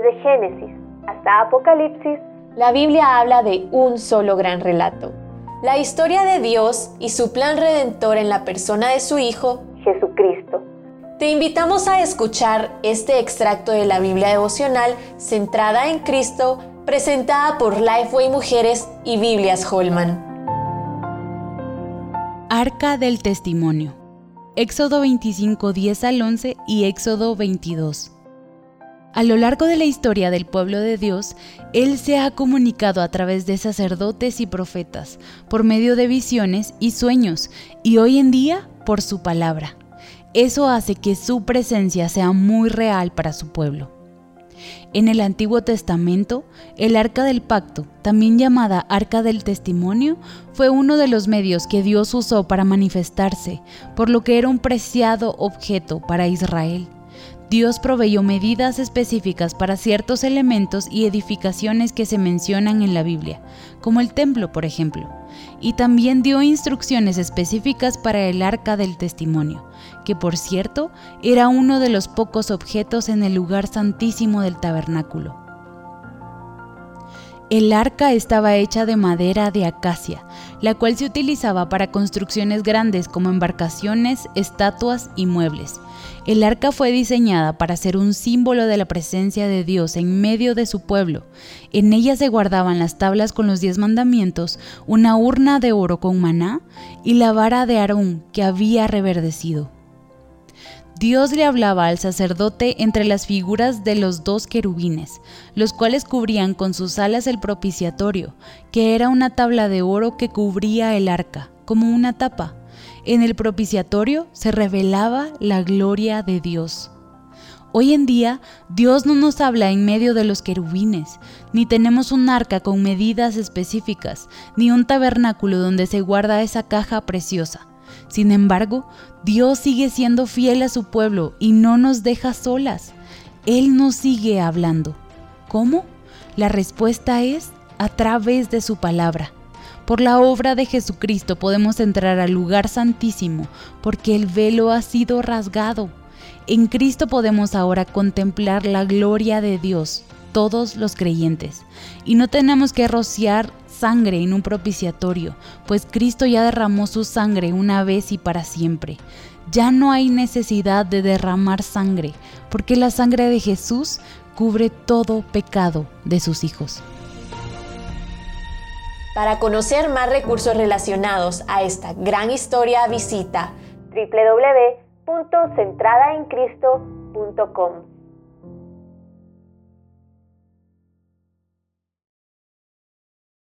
Desde Génesis hasta Apocalipsis, la Biblia habla de un solo gran relato. La historia de Dios y su plan redentor en la persona de su Hijo, Jesucristo. Te invitamos a escuchar este extracto de la Biblia devocional centrada en Cristo, presentada por Lifeway Mujeres y Biblias Holman. Arca del Testimonio. Éxodo 25, 10 al 11 y Éxodo 22. A lo largo de la historia del pueblo de Dios, Él se ha comunicado a través de sacerdotes y profetas, por medio de visiones y sueños, y hoy en día por su palabra. Eso hace que su presencia sea muy real para su pueblo. En el Antiguo Testamento, el Arca del Pacto, también llamada Arca del Testimonio, fue uno de los medios que Dios usó para manifestarse, por lo que era un preciado objeto para Israel. Dios proveyó medidas específicas para ciertos elementos y edificaciones que se mencionan en la Biblia, como el templo, por ejemplo, y también dio instrucciones específicas para el arca del testimonio, que por cierto era uno de los pocos objetos en el lugar santísimo del tabernáculo. El arca estaba hecha de madera de acacia, la cual se utilizaba para construcciones grandes como embarcaciones, estatuas y muebles. El arca fue diseñada para ser un símbolo de la presencia de Dios en medio de su pueblo. En ella se guardaban las tablas con los diez mandamientos, una urna de oro con maná y la vara de Aarón que había reverdecido. Dios le hablaba al sacerdote entre las figuras de los dos querubines, los cuales cubrían con sus alas el propiciatorio, que era una tabla de oro que cubría el arca, como una tapa. En el propiciatorio se revelaba la gloria de Dios. Hoy en día, Dios no nos habla en medio de los querubines, ni tenemos un arca con medidas específicas, ni un tabernáculo donde se guarda esa caja preciosa. Sin embargo, Dios sigue siendo fiel a su pueblo y no nos deja solas. Él nos sigue hablando. ¿Cómo? La respuesta es a través de su palabra. Por la obra de Jesucristo podemos entrar al lugar santísimo, porque el velo ha sido rasgado. En Cristo podemos ahora contemplar la gloria de Dios, todos los creyentes, y no tenemos que rociar sangre en un propiciatorio, pues Cristo ya derramó su sangre una vez y para siempre. Ya no hay necesidad de derramar sangre, porque la sangre de Jesús cubre todo pecado de sus hijos. Para conocer más recursos relacionados a esta gran historia, visita www.centradaencristo.com.